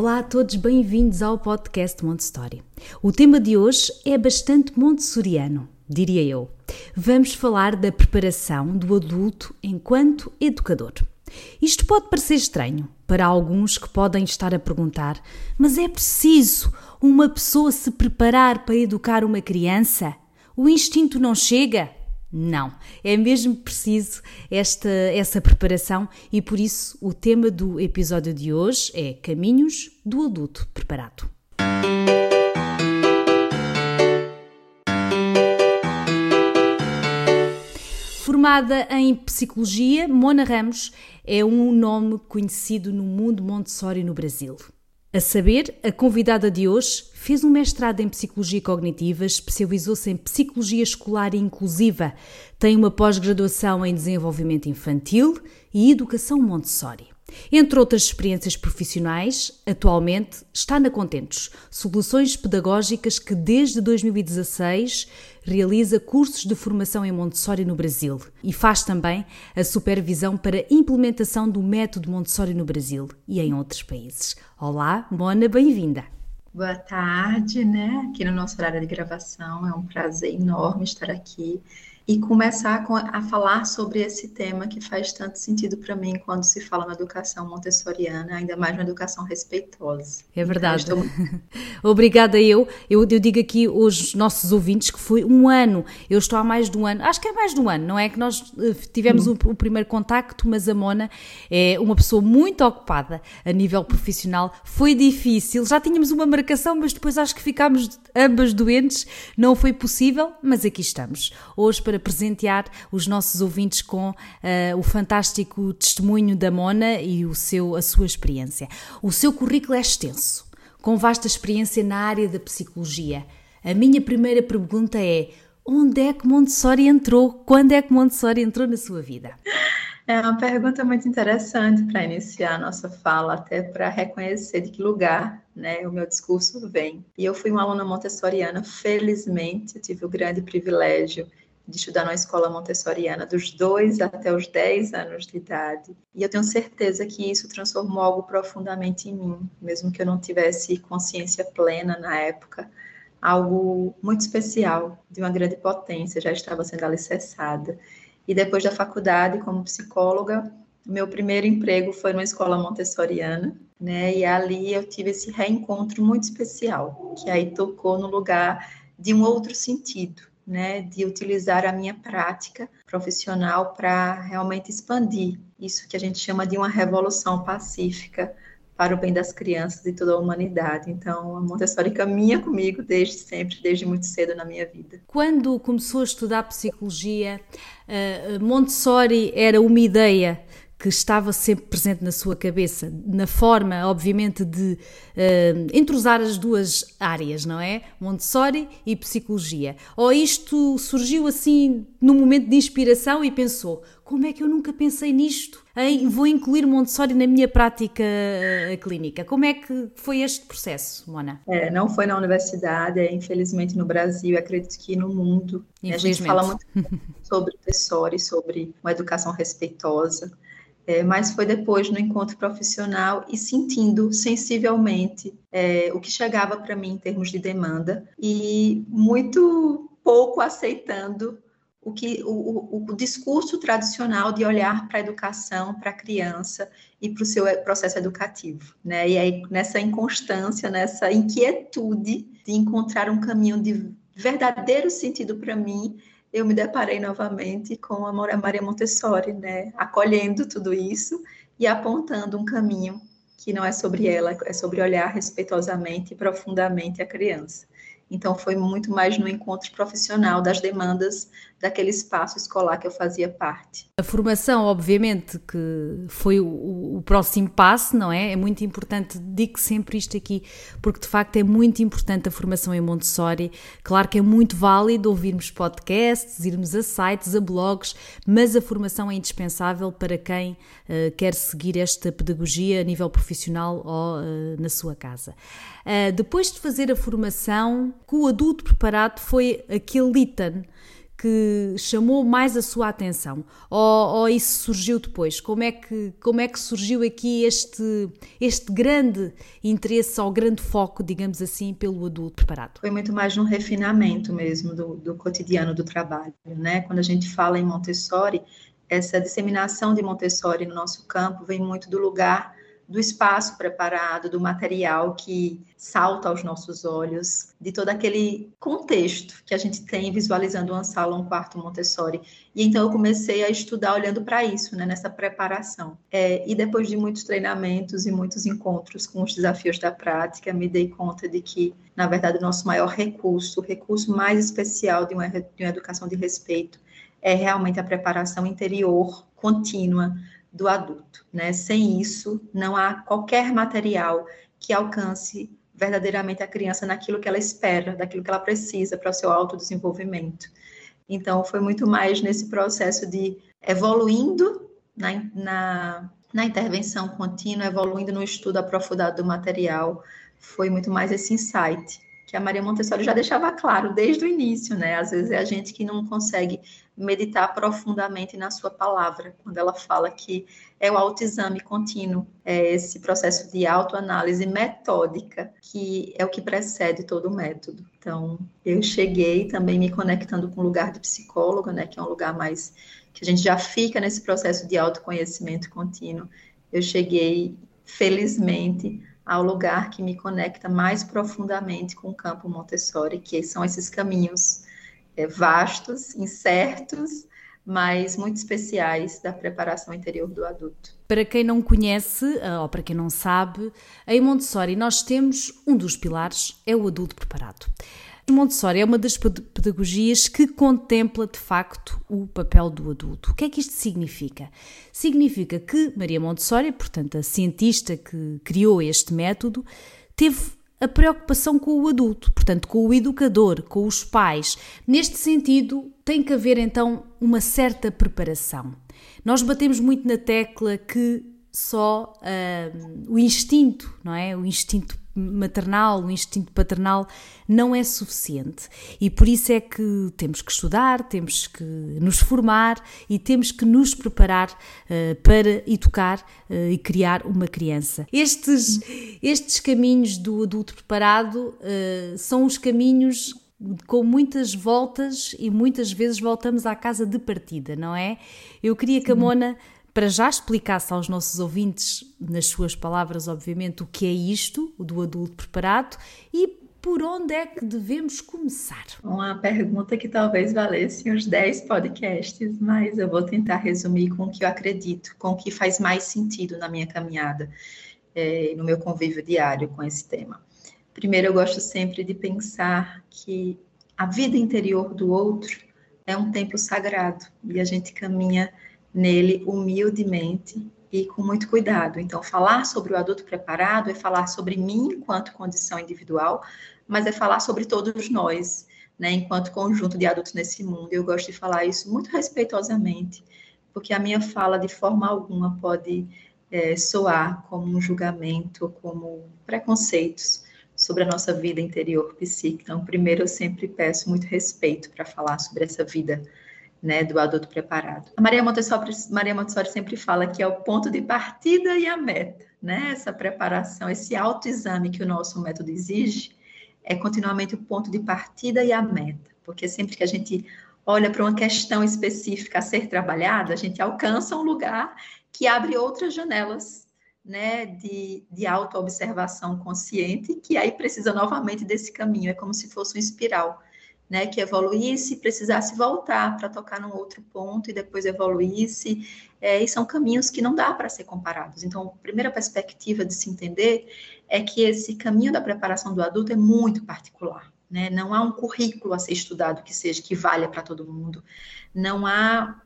Olá a todos, bem-vindos ao podcast Montessori. O tema de hoje é bastante montessoriano, diria eu. Vamos falar da preparação do adulto enquanto educador. Isto pode parecer estranho para alguns que podem estar a perguntar: mas é preciso uma pessoa se preparar para educar uma criança? O instinto não chega? Não, é mesmo preciso esta, essa preparação e por isso o tema do episódio de hoje é Caminhos do Adulto Preparado. Formada em Psicologia, Mona Ramos é um nome conhecido no mundo Montessori no Brasil. A saber, a convidada de hoje fez um mestrado em Psicologia Cognitiva, especializou-se em Psicologia Escolar Inclusiva, tem uma pós-graduação em Desenvolvimento Infantil e Educação Montessori. Entre outras experiências profissionais, atualmente está na Contentos, soluções pedagógicas que desde 2016 realiza cursos de formação em Montessori no Brasil e faz também a supervisão para implementação do método Montessori no Brasil e em outros países. Olá, Mona, bem-vinda. Boa tarde, né? Aqui no nosso horário de gravação, é um prazer enorme estar aqui e começar a falar sobre esse tema que faz tanto sentido para mim quando se fala na educação montessoriana, ainda mais na educação respeitosa. É verdade. Então, estou... Obrigada eu. eu. Eu digo aqui aos nossos ouvintes que foi um ano, eu estou há mais de um ano, acho que é mais de um ano, não é que nós eh, tivemos o, o primeiro contacto, mas a Mona é uma pessoa muito ocupada a nível profissional, foi difícil, já tínhamos uma marcação, mas depois acho que ficámos ambas doentes, não foi possível, mas aqui estamos. Hoje para presentear os nossos ouvintes com uh, o fantástico testemunho da Mona e o seu, a sua experiência. O seu currículo é extenso, com vasta experiência na área da psicologia. A minha primeira pergunta é: onde é que Montessori entrou? Quando é que Montessori entrou na sua vida? É uma pergunta muito interessante para iniciar a nossa fala, até para reconhecer de que lugar né, o meu discurso vem. E eu fui uma aluna montessoriana, felizmente, tive o grande privilégio de estudar na escola montessoriana dos 2 até os 10 anos de idade. E eu tenho certeza que isso transformou algo profundamente em mim, mesmo que eu não tivesse consciência plena na época. Algo muito especial, de uma grande potência, já estava sendo alicerçada. E depois da faculdade, como psicóloga, meu primeiro emprego foi numa escola montessoriana, né? E ali eu tive esse reencontro muito especial, que aí tocou no lugar de um outro sentido, né, de utilizar a minha prática profissional para realmente expandir isso que a gente chama de uma revolução pacífica para o bem das crianças e toda a humanidade. Então, a Montessori caminha comigo desde sempre, desde muito cedo na minha vida. Quando começou a estudar psicologia, eh, Montessori era uma ideia que estava sempre presente na sua cabeça, na forma, obviamente, de uh, entrosar as duas áreas, não é? Montessori e psicologia. Ou isto surgiu assim num momento de inspiração e pensou: como é que eu nunca pensei nisto? Em, vou incluir Montessori na minha prática uh, clínica. Como é que foi este processo, Mona? É, não foi na universidade, é, infelizmente no Brasil, acredito que no mundo. A gente fala muito sobre Montessori, sobre uma educação respeitosa. É, mas foi depois no encontro profissional e sentindo sensivelmente é, o que chegava para mim em termos de demanda e muito pouco aceitando o que o, o, o discurso tradicional de olhar para a educação, para a criança e para o seu processo educativo, né? E aí nessa inconstância, nessa inquietude de encontrar um caminho de verdadeiro sentido para mim, eu me deparei novamente com a Maria Montessori, né, acolhendo tudo isso e apontando um caminho que não é sobre ela, é sobre olhar respeitosamente e profundamente a criança. Então, foi muito mais no encontro profissional das demandas daquele espaço escolar que eu fazia parte. A formação, obviamente, que foi o, o próximo passo, não é? É muito importante, digo sempre isto aqui, porque de facto é muito importante a formação em Montessori. Claro que é muito válido ouvirmos podcasts, irmos a sites, a blogs, mas a formação é indispensável para quem uh, quer seguir esta pedagogia a nível profissional ou uh, na sua casa. Uh, depois de fazer a formação, o adulto preparado foi aquele item que chamou mais a sua atenção? Ou, ou, isso surgiu depois? Como é que, como é que surgiu aqui este, este grande interesse ou grande foco, digamos assim, pelo adulto preparado? Foi muito mais um refinamento mesmo do, do cotidiano do trabalho, né? Quando a gente fala em Montessori, essa disseminação de Montessori no nosso campo vem muito do lugar do espaço preparado, do material que salta aos nossos olhos, de todo aquele contexto que a gente tem visualizando uma sala, um quarto Montessori. E então eu comecei a estudar olhando para isso, né, nessa preparação. É, e depois de muitos treinamentos e muitos encontros com os desafios da prática, me dei conta de que, na verdade, o nosso maior recurso, o recurso mais especial de uma, de uma educação de respeito, é realmente a preparação interior contínua do adulto. Né? Sem isso, não há qualquer material que alcance verdadeiramente a criança naquilo que ela espera, daquilo que ela precisa para o seu autodesenvolvimento. Então, foi muito mais nesse processo de evoluindo na, na, na intervenção contínua, evoluindo no estudo aprofundado do material, foi muito mais esse insight que a Maria Montessori já deixava claro desde o início, né? Às vezes é a gente que não consegue meditar profundamente na sua palavra, quando ela fala que é o autoexame contínuo, é esse processo de autoanálise metódica que é o que precede todo o método. Então, eu cheguei também me conectando com o lugar de psicóloga, né, que é um lugar mais que a gente já fica nesse processo de autoconhecimento contínuo. Eu cheguei felizmente ao lugar que me conecta mais profundamente com o campo Montessori, que são esses caminhos é, vastos, incertos, mas muito especiais da preparação interior do adulto. Para quem não conhece, ah, ou para quem não sabe, em Montessori nós temos um dos pilares, é o adulto preparado. Montessori é uma das pedagogias que contempla de facto o papel do adulto. O que é que isto significa? Significa que Maria Montessori, portanto a cientista que criou este método, teve a preocupação com o adulto, portanto com o educador, com os pais. Neste sentido, tem que haver então uma certa preparação. Nós batemos muito na tecla que só uh, o instinto, não é? O instinto maternal, o instinto paternal não é suficiente. E por isso é que temos que estudar, temos que nos formar e temos que nos preparar uh, para educar uh, e criar uma criança. Estes, estes caminhos do adulto preparado uh, são os caminhos com muitas voltas e muitas vezes voltamos à casa de partida, não é? Eu queria que a Mona para já explicasse aos nossos ouvintes, nas suas palavras, obviamente, o que é isto, o do adulto preparado, e por onde é que devemos começar? Uma pergunta que talvez valesse uns 10 podcasts, mas eu vou tentar resumir com o que eu acredito, com o que faz mais sentido na minha caminhada, é, no meu convívio diário com esse tema. Primeiro, eu gosto sempre de pensar que a vida interior do outro é um templo sagrado e a gente caminha nele humildemente e com muito cuidado. Então, falar sobre o adulto preparado é falar sobre mim enquanto condição individual, mas é falar sobre todos nós, né, enquanto conjunto de adultos nesse mundo. Eu gosto de falar isso muito respeitosamente, porque a minha fala, de forma alguma, pode é, soar como um julgamento, como preconceitos sobre a nossa vida interior psíquica. Então, primeiro, eu sempre peço muito respeito para falar sobre essa vida né, do adulto preparado. A Maria Montessori, Maria Montessori sempre fala que é o ponto de partida e a meta, né? Essa preparação, esse autoexame que o nosso método exige é continuamente o ponto de partida e a meta, porque sempre que a gente olha para uma questão específica a ser trabalhada, a gente alcança um lugar que abre outras janelas né, de, de autoobservação consciente, que aí precisa novamente desse caminho, é como se fosse uma espiral né, que evoluísse, precisasse voltar para tocar num outro ponto e depois evoluísse, é, e são caminhos que não dá para ser comparados. Então, a primeira perspectiva de se entender é que esse caminho da preparação do adulto é muito particular. né? Não há um currículo a ser estudado que seja que valha para todo mundo. Não há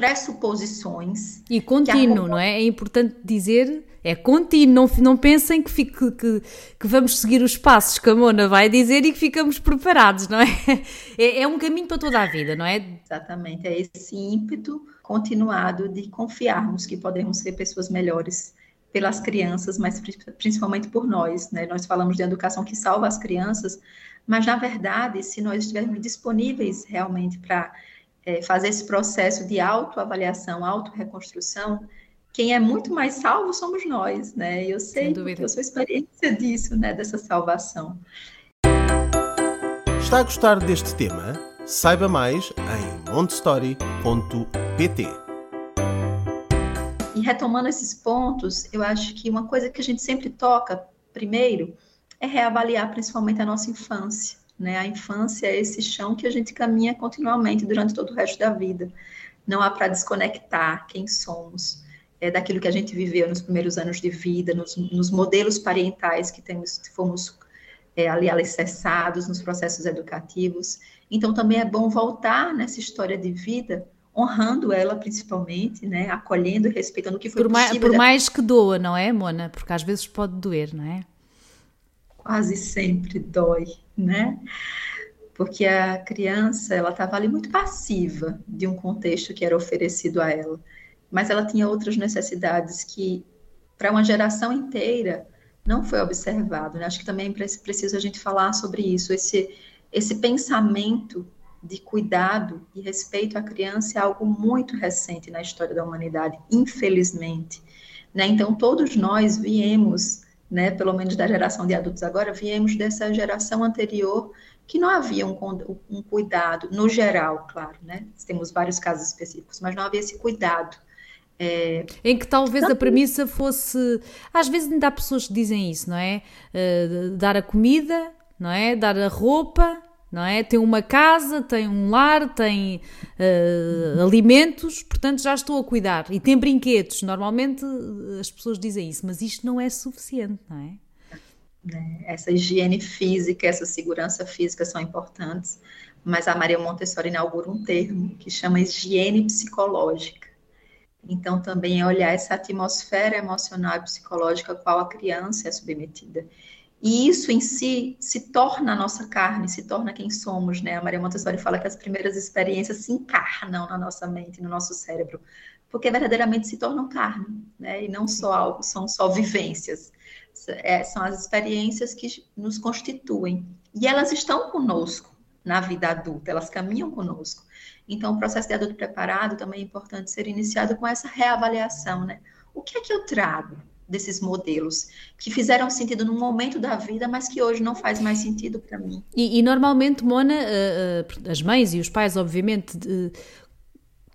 pressuposições. E contínuo, não é? É importante dizer, é contínuo, não, não pensem que, fique, que, que vamos seguir os passos que a Mona vai dizer e que ficamos preparados, não é? é? É um caminho para toda a vida, não é? Exatamente, é esse ímpeto continuado de confiarmos que podemos ser pessoas melhores pelas crianças, mas principalmente por nós, né? Nós falamos de educação que salva as crianças, mas na verdade, se nós estivermos disponíveis realmente para é, fazer esse processo de autoavaliação, autorreconstrução, quem é muito mais salvo somos nós, né? Eu sei, eu sou experiência disso, né? Dessa salvação. Está a gostar deste tema? Saiba mais em montestory.pt. E retomando esses pontos, eu acho que uma coisa que a gente sempre toca, primeiro, é reavaliar principalmente a nossa infância. Né? A infância é esse chão que a gente caminha continuamente durante todo o resto da vida. Não há para desconectar quem somos, é daquilo que a gente viveu nos primeiros anos de vida, nos, nos modelos parentais que temos, fomos é, ali alicerçados nos processos educativos. Então, também é bom voltar nessa história de vida, honrando ela principalmente, né? acolhendo e respeitando o que foi por possível. Mais, por mais que doa, não é, Mona? Porque às vezes pode doer, não é? Quase sempre dói, né? Porque a criança, ela estava ali muito passiva de um contexto que era oferecido a ela, mas ela tinha outras necessidades que, para uma geração inteira, não foi observado, né? Acho que também é preciso a gente falar sobre isso, esse, esse pensamento de cuidado e respeito à criança é algo muito recente na história da humanidade, infelizmente. Né? Então, todos nós viemos né, pelo menos da geração de adultos agora, viemos dessa geração anterior que não havia um, um cuidado, no geral, claro, né? Temos vários casos específicos, mas não havia esse cuidado. É... Em que talvez a premissa fosse. Às vezes ainda há pessoas que dizem isso, não é? Uh, dar a comida, não é? Dar a roupa, não é? Tem uma casa, tem um lar, tem uh, alimentos, portanto já estou a cuidar. E tem brinquedos. Normalmente eh, as pessoas dizem isso, mas isto não é suficiente, não é? Né, essa higiene física, essa segurança física são importantes, mas a Maria Montessori inaugura um termo que chama higiene psicológica. Então, também é olhar essa atmosfera emocional e psicológica a qual a criança é submetida. E isso em si se torna a nossa carne, se torna quem somos, né? A Maria Montessori fala que as primeiras experiências se encarnam na nossa mente, no nosso cérebro, porque verdadeiramente se tornam carne, né? E não só algo, são só vivências. É, são as experiências que nos constituem. E elas estão conosco na vida adulta, elas caminham conosco. Então, o processo de adulto preparado também é importante ser iniciado com essa reavaliação, né? O que é que eu trago? Desses modelos que fizeram sentido num momento da vida, mas que hoje não faz mais sentido para mim. E, e, normalmente, Mona, uh, uh, as mães e os pais, obviamente,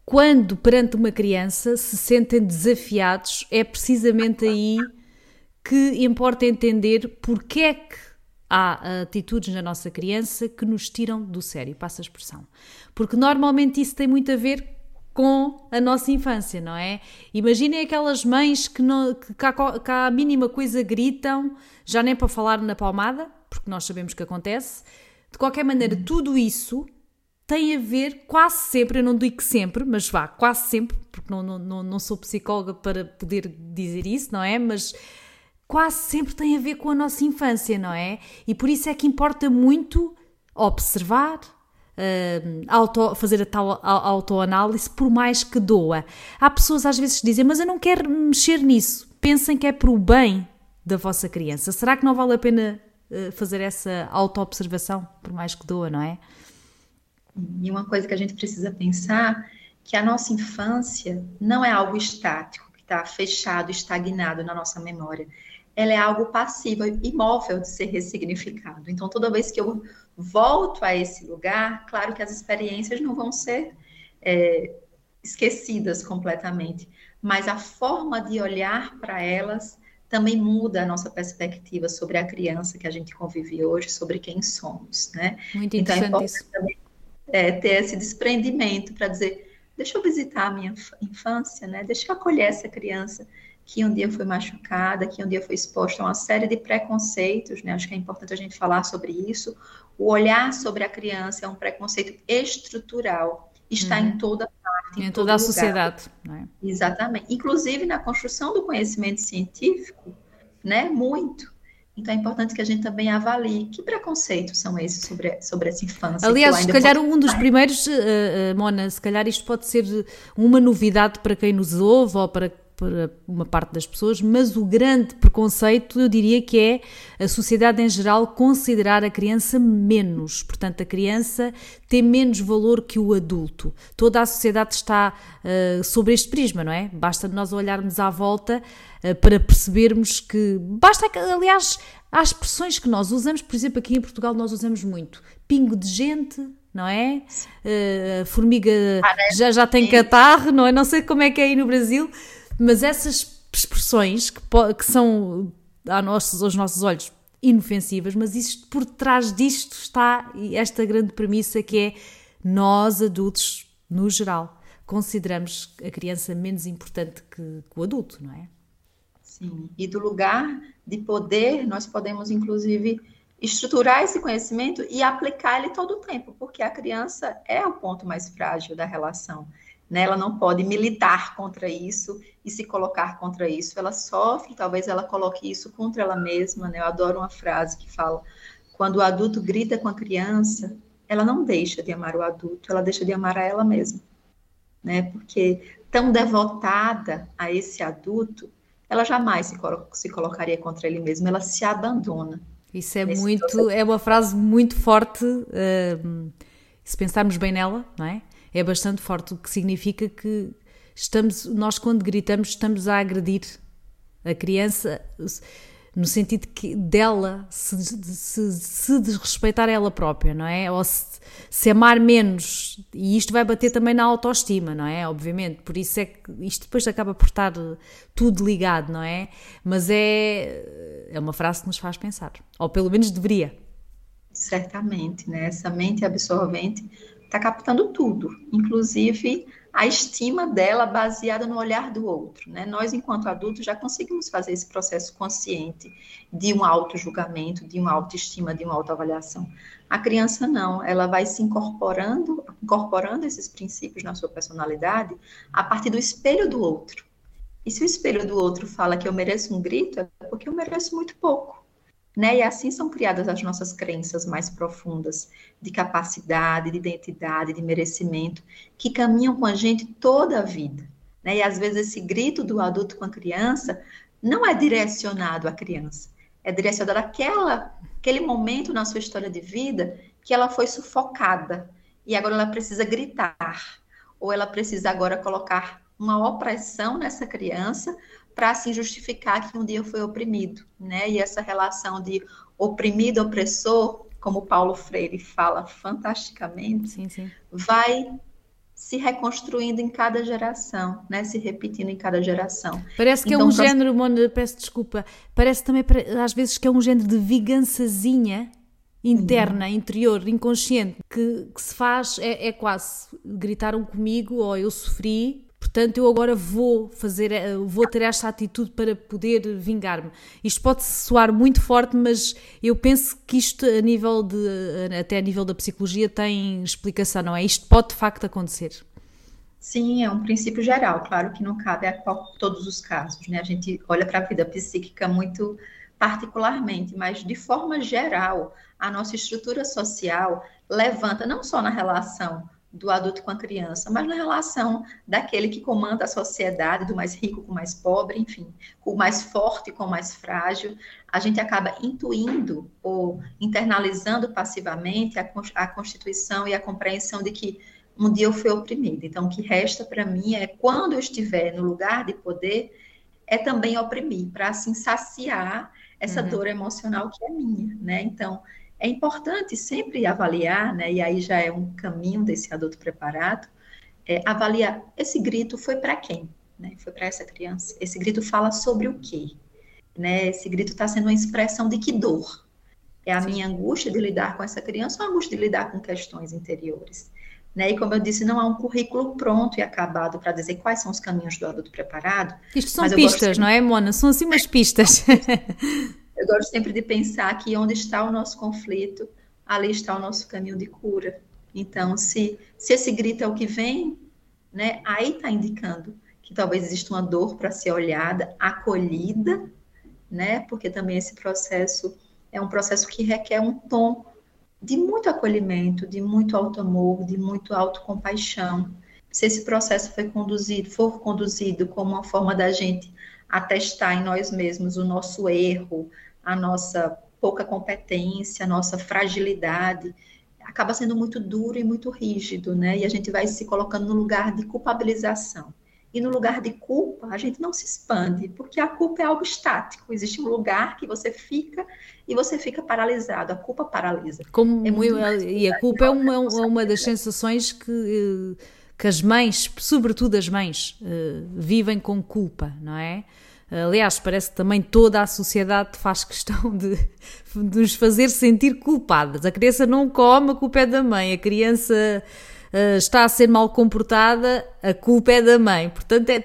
quando perante uma criança se sentem desafiados, é precisamente aí que importa entender porque é que há atitudes na nossa criança que nos tiram do sério, passa a expressão. Porque normalmente isso tem muito a ver com a nossa infância, não é? Imaginem aquelas mães que, não, que, cá, a mínima coisa gritam, já nem para falar na palmada, porque nós sabemos que acontece. De qualquer maneira, tudo isso tem a ver quase sempre, eu não digo que sempre, mas vá, quase sempre, porque não, não, não sou psicóloga para poder dizer isso, não é? Mas quase sempre tem a ver com a nossa infância, não é? E por isso é que importa muito observar, uh, auto, fazer a tal autoanálise, por mais que doa. Há pessoas às vezes que dizem, mas eu não quero mexer nisso. Pensem que é para o bem da vossa criança. Será que não vale a pena uh, fazer essa autoobservação, por mais que doa, não é? E uma coisa que a gente precisa pensar que a nossa infância não é algo estático, que está fechado, estagnado na nossa memória. Ela é algo passivo, imóvel de ser ressignificado. Então, toda vez que eu volto a esse lugar, claro que as experiências não vão ser é, esquecidas completamente, mas a forma de olhar para elas também muda a nossa perspectiva sobre a criança que a gente convive hoje, sobre quem somos, né? Muito então, é interessante então, também é, ter esse desprendimento para dizer, deixa eu visitar a minha infância, né? Deixa eu acolher essa criança que um dia foi machucada, que um dia foi exposta a uma série de preconceitos, né? Acho que é importante a gente falar sobre isso. O olhar sobre a criança é um preconceito estrutural, está uhum. em toda parte, em, em toda a lugar. sociedade. Né? Exatamente. Inclusive na construção do conhecimento científico, né? Muito. Então é importante que a gente também avalie que preconceitos são esses sobre, sobre essa infância. Aliás, se calhar um dos primeiros, uh, uh, Mona, se calhar isto pode ser uma novidade para quem nos ouve ou para para uma parte das pessoas, mas o grande preconceito eu diria que é a sociedade em geral considerar a criança menos. Portanto, a criança tem menos valor que o adulto. Toda a sociedade está uh, sobre este prisma, não é? Basta nós olharmos à volta uh, para percebermos que. Basta, aliás, há expressões que nós usamos, por exemplo, aqui em Portugal nós usamos muito. Pingo de gente, não é? Uh, formiga já, já tem catarro, não é? Não sei como é que é aí no Brasil, mas essas expressões que, que são nossos, aos nossos olhos inofensivas, mas isto, por trás disto está esta grande premissa que é nós adultos, no geral, consideramos a criança menos importante que, que o adulto, não é? Sim, e do lugar de poder, nós podemos, inclusive, estruturar esse conhecimento e aplicar ele todo o tempo, porque a criança é o ponto mais frágil da relação. Né? Ela não pode militar contra isso e se colocar contra isso. Ela sofre, talvez ela coloque isso contra ela mesma. Né? Eu adoro uma frase que fala: quando o adulto grita com a criança, ela não deixa de amar o adulto, ela deixa de amar a ela mesma. Né? Porque tão devotada a esse adulto, ela jamais se, se colocaria contra ele mesmo, ela se abandona. Isso é muito, processo. é uma frase muito forte, uh, se pensarmos bem nela, não é? É bastante forte, o que significa que estamos, nós quando gritamos estamos a agredir a criança no sentido que dela se, se, se desrespeitar ela própria, não é? Ou se, se, amar menos, e isto vai bater também na autoestima, não é? Obviamente, por isso é que isto depois acaba por estar tudo ligado, não é? Mas é, é uma frase que nos faz pensar, ou pelo menos deveria. Certamente, né? Essa mente absorvente está captando tudo, inclusive a estima dela baseada no olhar do outro. Né? Nós, enquanto adultos, já conseguimos fazer esse processo consciente de um auto-julgamento, de uma autoestima, de uma autoavaliação. A criança não, ela vai se incorporando, incorporando esses princípios na sua personalidade a partir do espelho do outro. E se o espelho do outro fala que eu mereço um grito, é porque eu mereço muito pouco. Né? E assim são criadas as nossas crenças mais profundas de capacidade, de identidade, de merecimento, que caminham com a gente toda a vida. Né? E às vezes esse grito do adulto com a criança não é direcionado à criança, é direcionado àquela, aquele momento na sua história de vida que ela foi sufocada e agora ela precisa gritar, ou ela precisa agora colocar uma opressão nessa criança para se justificar que um dia foi oprimido, né? E essa relação de oprimido opressor, como Paulo Freire fala fantasticamente, sim, sim. vai se reconstruindo em cada geração, né? Se repetindo em cada geração. Parece que é então, é um pra... género, Mona, peço desculpa, parece também às vezes que é um género de vingançazinha interna, uhum. interior, inconsciente, que, que se faz, é, é quase gritaram comigo ou eu sofri Portanto, eu agora vou fazer, eh, vou ter esta atitude para poder vingar-me. Isto pode soar muito forte, mas eu penso que isto a nível de, eh, até a nível da psicologia tem explicação, não é? Isto pode de facto acontecer. Sim, é um princípio geral, claro que não cabe a todos os casos, né? A gente olha para a vida psíquica muito particularmente, mas de forma geral, a nossa estrutura social levanta não só na relação do adulto com a criança, mas na relação daquele que comanda a sociedade, do mais rico com o mais pobre, enfim, com o mais forte com o mais frágil, a gente acaba intuindo ou internalizando passivamente a, a constituição e a compreensão de que um dia eu fui oprimida. Então, o que resta para mim é, quando eu estiver no lugar de poder, é também oprimir, para assim saciar essa uhum. dor emocional que é minha, né? Então, é importante sempre avaliar, né, e aí já é um caminho desse adulto preparado, é, avaliar esse grito foi para quem? Né? Foi para essa criança? Esse grito fala sobre o quê? Né? Esse grito está sendo uma expressão de que dor? É a Sim. minha angústia de lidar com essa criança ou a angústia de lidar com questões interiores? Né? E como eu disse, não há um currículo pronto e acabado para dizer quais são os caminhos do adulto preparado. Isto são pistas, não é, Mona? São assim umas pistas. eu gosto sempre de pensar que onde está o nosso conflito, ali está o nosso caminho de cura. Então, se, se esse grito é o que vem, né, aí está indicando que talvez exista uma dor para ser olhada, acolhida, né, porque também esse processo é um processo que requer um tom de muito acolhimento, de muito alto amor, de muito autocompaixão. Se esse processo foi conduzido, for conduzido como uma forma da gente atestar em nós mesmos o nosso erro, a nossa pouca competência, a nossa fragilidade, acaba sendo muito duro e muito rígido, né? E a gente vai se colocando no lugar de culpabilização. E no lugar de culpa, a gente não se expande, porque a culpa é algo estático. Existe um lugar que você fica e você fica paralisado. A culpa paralisa. Como, é e a culpa é uma, é uma das sensações que, que as mães, sobretudo as mães, eh, vivem com culpa, não é? Aliás, parece que também toda a sociedade faz questão de, de nos fazer sentir culpadas. A criança não come, a culpa é da mãe. A criança uh, está a ser mal comportada, a culpa é da mãe. Portanto, é,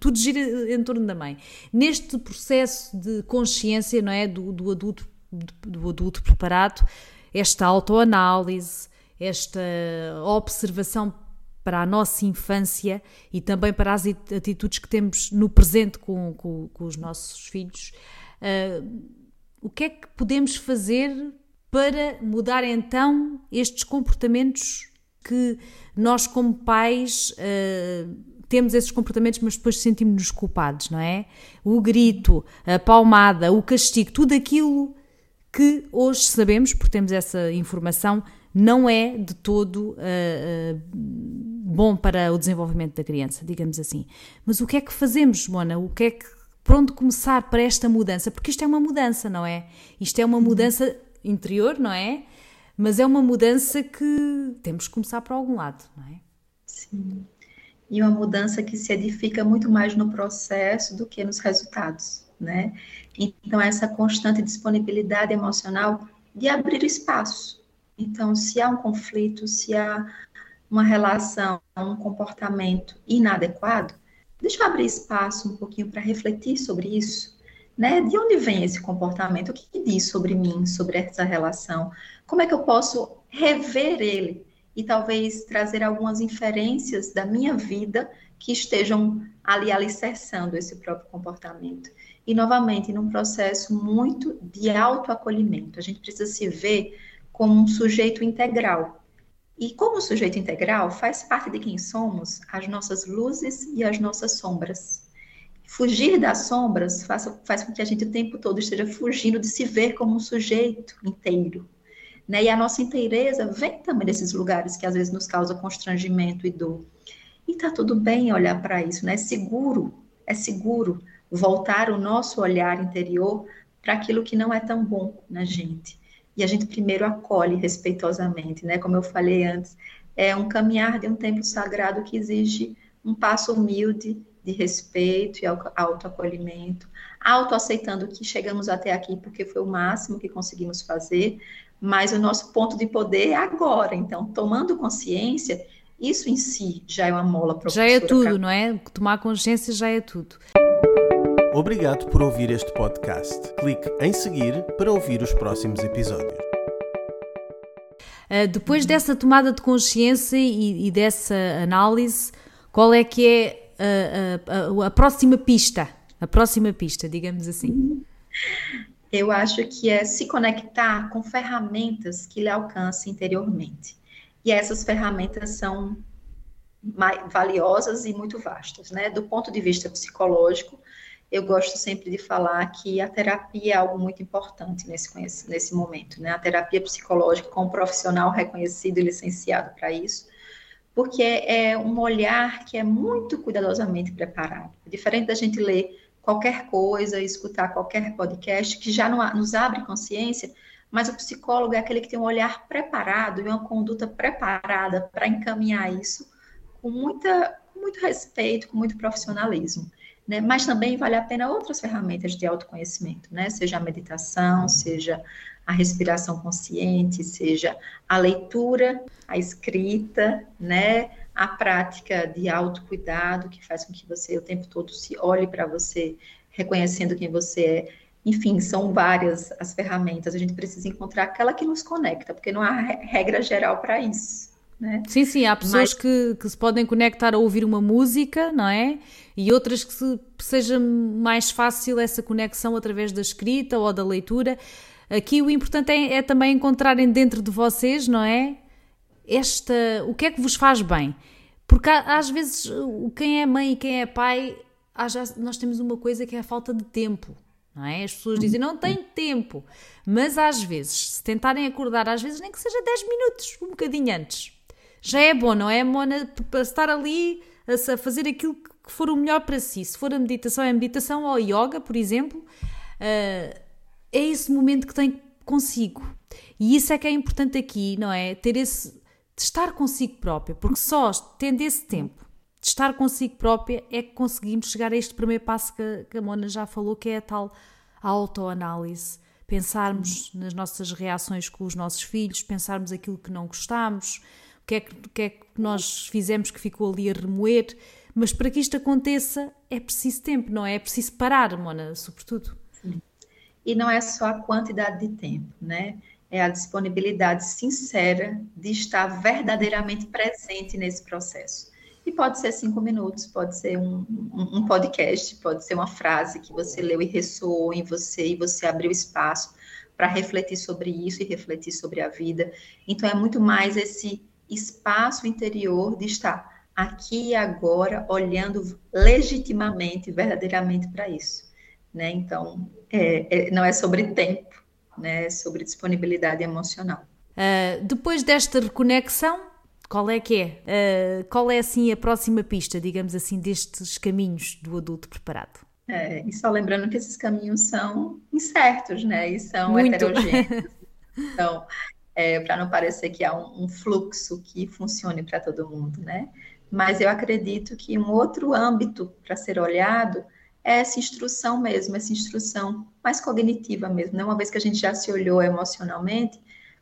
tudo gira em torno da mãe. Neste processo de consciência não é, do, do adulto, do adulto preparado, esta autoanálise, esta observação para a nossa infância e também para as atitudes que temos no presente com, com, com os nossos filhos. Uh, o que é que podemos fazer para mudar então estes comportamentos que nós, como pais, uh, temos esses comportamentos, mas depois sentimos-nos culpados, não é? O grito, a palmada, o castigo, tudo aquilo que hoje sabemos, porque temos essa informação, não é de todo uh, bom para o desenvolvimento da criança, digamos assim. Mas o que é que fazemos, Mona? O que é que, por onde começar para esta mudança? Porque isto é uma mudança, não é? Isto é uma mudança interior, não é? Mas é uma mudança que temos que começar por algum lado, não é? Sim. E uma mudança que se edifica muito mais no processo do que nos resultados, né? Então, essa constante disponibilidade emocional de abrir espaço. Então, se há um conflito, se há uma relação, um comportamento inadequado, deixa eu abrir espaço um pouquinho para refletir sobre isso né? De onde vem esse comportamento? O que, que diz sobre mim, sobre essa relação? Como é que eu posso rever ele e talvez trazer algumas inferências da minha vida que estejam ali alicerçando esse próprio comportamento? E novamente, num processo muito de autoacolhimento, a gente precisa se ver como um sujeito integral. E como sujeito integral, faz parte de quem somos as nossas luzes e as nossas sombras. Fugir das sombras faz, faz com que a gente o tempo todo esteja fugindo de se ver como um sujeito inteiro. Né? E a nossa inteireza vem também desses lugares que às vezes nos causa constrangimento e dor. E tá tudo bem olhar para isso, né? É seguro, é seguro voltar o nosso olhar interior para aquilo que não é tão bom na gente. E a gente primeiro acolhe respeitosamente, né? Como eu falei antes, é um caminhar de um tempo sagrado que exige um passo humilde de respeito e autoacolhimento, autoaceitando que chegamos até aqui porque foi o máximo que conseguimos fazer, mas o nosso ponto de poder é agora. Então, tomando consciência, isso em si já é uma mola Já é tudo, não é? Tomar consciência já é tudo. Obrigado por ouvir este podcast. Clique em seguir para ouvir os próximos episódios. Uh, depois dessa tomada de consciência e, e dessa análise, qual é que é a, a, a, próxima pista, a próxima pista, digamos assim? Eu acho que é se conectar com ferramentas que lhe alcancem interiormente. E essas ferramentas são valiosas e muito vastas, né? Do ponto de vista psicológico, eu gosto sempre de falar que a terapia é algo muito importante nesse, nesse momento, né? A terapia psicológica com um profissional reconhecido e licenciado para isso, porque é, um olhar que é muito cuidadosamente preparado. É diferente da gente ler qualquer coisa, escutar qualquer podcast, que já não, nos abre consciência, mas o psicólogo é aquele que tem um olhar preparado e uma conduta preparada para encaminhar isso com, muita, com muito respeito, com muito profissionalismo. Né? Mas também vale a pena outras ferramentas de autoconhecimento, né? seja a meditação, seja a respiração consciente, seja a leitura, a escrita, né? A prática de autocuidado, que faz com que você o tempo todo se olhe para você, reconhecendo quem você é. Enfim, são várias as ferramentas. A gente precisa encontrar aquela que nos conecta, porque não há regra geral para isso. Né? Sim, sim, há pessoas Mas... que, que se podem conectar a ouvir uma música, não é? E outras que se, seja mais fácil essa conexão através da escrita ou da leitura. Aqui o importante é, é também encontrarem dentro de vocês, não é? Esta, o que é que vos faz bem? Porque às vezes quem é mãe e quem é pai, nós temos uma coisa que é a falta de tempo. Não é? As pessoas dizem não tenho tempo, mas às vezes, se tentarem acordar, às vezes nem que seja 10 minutos, um bocadinho antes, já é bom, não é, Mona? Estar ali a fazer aquilo que for o melhor para si. Se for a meditação, é a meditação ou a yoga, por exemplo, uh, é esse momento que tem consigo. E isso é que é importante aqui, não é? Ter esse. de estar consigo própria, porque só tendo esse tempo de estar consigo própria é que conseguimos chegar a este primeiro passo que, que a Mona já falou, que é a tal autoanálise. Pensarmos nas nossas reações com os nossos filhos, pensarmos aquilo que não gostamos, que é que, que é que nós fizemos que ficou ali a remoer. Mas para que isto aconteça é preciso tempo, não é? É preciso parar, Mona, sobretudo. Sim. E não é só a quantidade de tempo, né? É a disponibilidade sincera de estar verdadeiramente presente nesse processo. E pode ser cinco minutos, pode ser um, um, um, podcast, pode ser uma frase que você leu e ressoou em você e você abriu espaço para refletir sobre isso e refletir sobre a vida. Então é muito mais esse espaço interior de estar aqui e agora, olhando legitimamente, verdadeiramente para isso. Né? Então, é, é, não é sobre tempo, né? é sobre disponibilidade emocional. Uh, depois desta reconexão, qual é que é? Uh, qual é assim a próxima pista, digamos assim, destes caminhos do adulto preparado? É, e só lembrando que esses caminhos são incertos, né? E são Muito. heterogêneos. Então, é, para não parecer que há um, um fluxo que funcione para todo mundo, né? Mas eu acredito que um outro âmbito para ser olhado é essa instrução mesmo, essa instrução mais cognitiva mesmo, né? Uma vez que a gente já se olhou emocionalmente,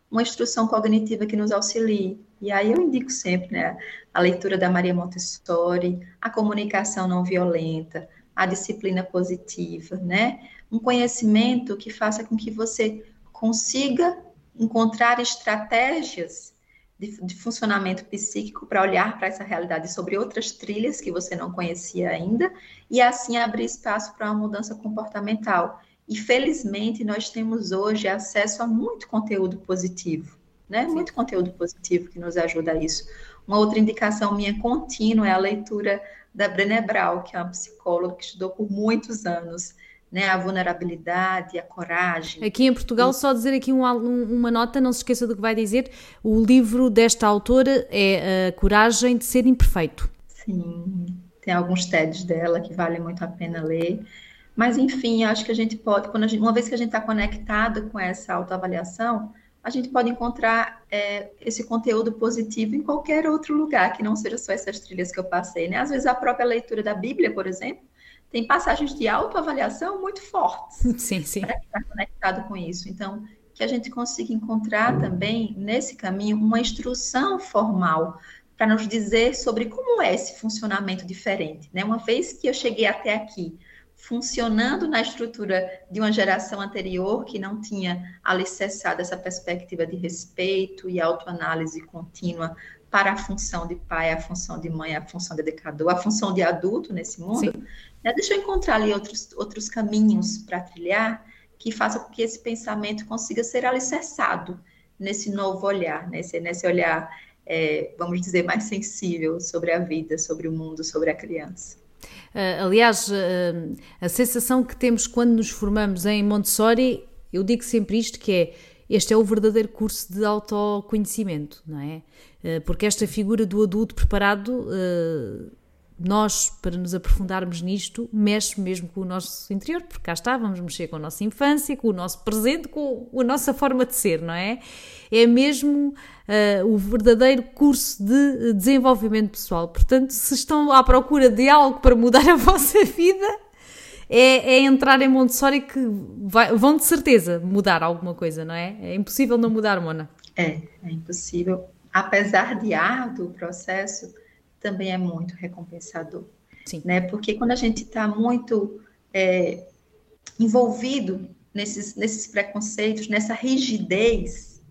uma instrução cognitiva que nos auxilie. E aí eu indico sempre, né, a leitura da Maria Montessori, a comunicação não violenta, a disciplina positiva, né? Um conhecimento que faça com que você consiga encontrar estratégias de, de funcionamento psíquico para olhar para essa realidade sobre outras trilhas que você não conhecia ainda e assim abrir espaço para uma mudança comportamental. E felizmente nós temos hoje acesso a muito conteúdo positivo, né? Muito conteúdo positivo que nos ajuda a isso. Uma outra indicação minha contínua é a leitura da Brené Brown, que é uma psicóloga que estudou por muitos anos né, a vulnerabilidade, a coragem. Aqui em Portugal, só dizer aqui um, uma nota, não se esqueça do que vai dizer, o livro desta autora é A Coragem de Ser Imperfeito. Sim, tem alguns TEDs dela que valem muito a pena ler. Mas, enfim, acho que a gente pode, quando gente, uma vez que a gente está conectado com essa autoavaliação, a gente pode encontrar é, esse conteúdo positivo em qualquer outro lugar, que não seja só essas trilhas que eu passei, né? Às vezes a própria leitura da Bíblia, por exemplo, tem passagens de autoavaliação muito fortes. Sim, sim. Para estar conectado com isso. Então, que a gente consiga encontrar também nesse caminho uma instrução formal para nos dizer sobre como é esse funcionamento diferente. Né? Uma vez que eu cheguei até aqui, funcionando na estrutura de uma geração anterior que não tinha alicerçado essa perspectiva de respeito e autoanálise contínua para a função de pai, a função de mãe, a função de educador, a função de adulto nesse mundo, né? deixa eu encontrar ali outros, outros caminhos para trilhar que façam com que esse pensamento consiga ser alicerçado nesse novo olhar, nesse, nesse olhar, é, vamos dizer, mais sensível sobre a vida, sobre o mundo, sobre a criança. Uh, aliás, uh, a sensação que temos quando nos formamos em Montessori, eu digo sempre isto, que é este é o verdadeiro curso de autoconhecimento, não é? Eh, porque esta figura do adulto preparado, nós, para nos aprofundarmos nisto, mexe mesmo com o nosso interior, porque cá está, vamos mexer com a nossa infância, com o nosso presente, com a nossa forma de ser, não é? É mesmo uh, o verdadeiro curso de desenvolvimento pessoal. Portanto, se estão à procura de algo para mudar a vossa vida, é, é entrar em Montessori que vai, vão de certeza mudar alguma coisa, não é? É impossível não mudar, Mona. É, é impossível. Apesar de árduo o processo, também é muito recompensador. Sim. Né? Porque quando a gente está muito é, envolvido nesses, nesses preconceitos, nessa rigidez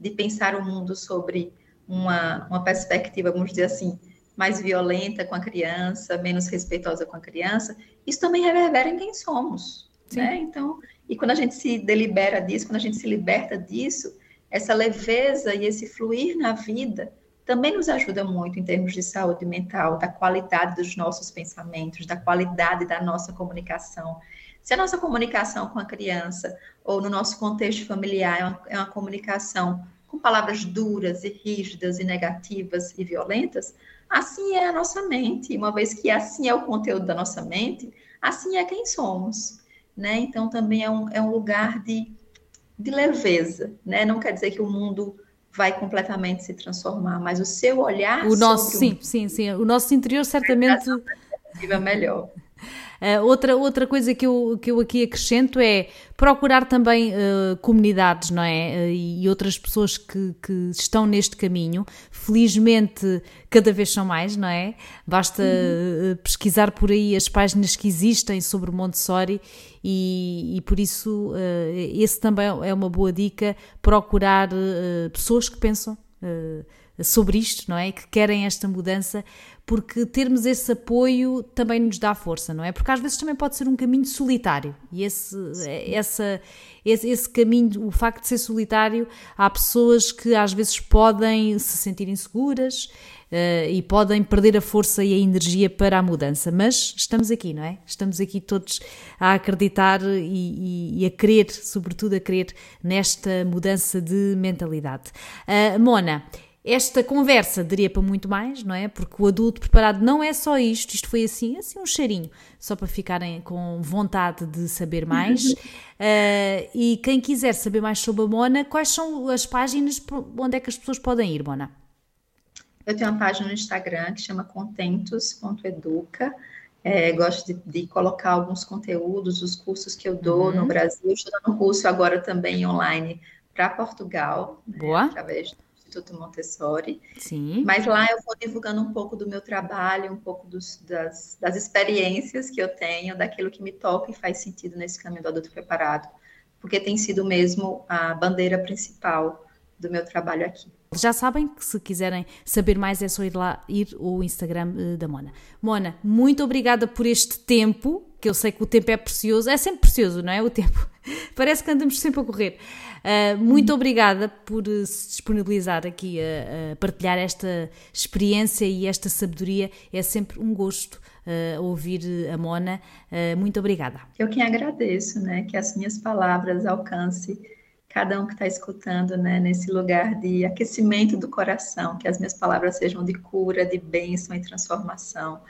de pensar o mundo sobre uma, uma perspectiva, vamos dizer assim, mais violenta com a criança, menos respeitosa com a criança, isso também reverbera em quem somos. Né? Então, e quando a gente se delibera disso, quando a gente se liberta disso, essa leveza e esse fluir na vida também nos ajuda muito em termos de saúde mental, da qualidade dos nossos pensamentos, da qualidade da nossa comunicação. Se a nossa comunicação com a criança ou no nosso contexto familiar é uma, é uma comunicação com palavras duras e rígidas e negativas e violentas, assim é a nossa mente. Uma vez que assim é o conteúdo da nossa mente, assim é quem somos. Né? Então também é um, é um lugar de, de leveza. Né? Não quer dizer que o mundo vai completamente se transformar, mas o seu olhar. O nosso, sim, sim, sim. O nosso interior certamente. Melhor. Uh, outra, outra coisa que eu, que eu aqui acrescento é procurar também uh, comunidades, não é? Uh, e outras pessoas que, que estão neste caminho. Felizmente, cada vez são mais, não é? Basta uhum. pesquisar por aí as páginas que existem sobre Montessori e, e por isso esse também é uma boa dica, procurar pessoas que pensam sobre isto, não é? Que querem esta mudança, porque termos esse apoio também nos dá força, não é? Porque às vezes também pode ser um caminho solitário e esse, essa, esse, esse caminho, o facto de ser solitário, há pessoas que às vezes podem se sentir inseguras uh, e podem perder a força e a energia para a mudança, mas estamos aqui, não é? Estamos aqui todos a acreditar e, e, e a querer, sobretudo a querer nesta mudança de mentalidade. Uh, Mona, esta conversa daria para muito mais, não é? Porque o adulto preparado não é só isto, isto foi assim, assim um cheirinho, só para ficarem com vontade de saber mais. uh, e quem quiser saber mais sobre a Mona, quais são as páginas onde é que as pessoas podem ir, Mona? Eu tenho uma página no Instagram que chama contentos.educa. É, gosto de, de, colocar alguns conteúdos, os cursos que eu dou uhum. no Brasil. Estou dando um curso agora também online para Portugal, né, Boa. através Instituto Montessori. Sim. Mas lá eu vou divulgando um pouco do meu trabalho, um pouco dos, das, das experiências que eu tenho, daquilo que me toca e faz sentido nesse caminho do adulto preparado, porque tem sido mesmo a bandeira principal do meu trabalho aqui. Já sabem que se quiserem saber mais é só ir lá, ir o Instagram uh, da Mona. Mona, muito obrigada por este tempo, que eu sei que o tempo é precioso, é sempre precioso, não é? O tempo. Parece que andamos sempre a correr. Uh, muito obrigada por se disponibilizar aqui a, a, partilhar esta experiência e esta sabedoria. É sempre um gosto uh, ouvir a Mona. Uh, muito obrigada. Eu quem agradeço, né? Que as minhas palavras alcancem cada um que está escutando, né, nesse lugar de aquecimento do coração, que as minhas palavras sejam de cura, de bênção e transformação.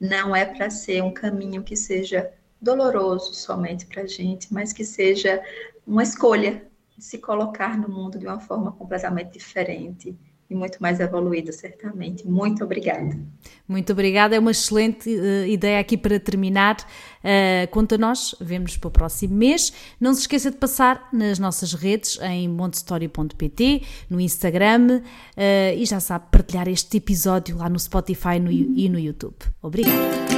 Não é para ser um caminho que seja doloroso somente para a gente, mas que seja uma escolha de se colocar no mundo de uma forma completamente diferente e muito mais evoluída, certamente. Muito obrigada. Muito obrigada, é uma excelente uh, ideia aqui para terminar. Uh, quanto a nós, vemos para o próximo mês. Não se esqueça de passar nas nossas redes em montestory.pt, no Instagram uh, e já sabe, partilhar este episódio lá no Spotify no, e no YouTube. Obrigada.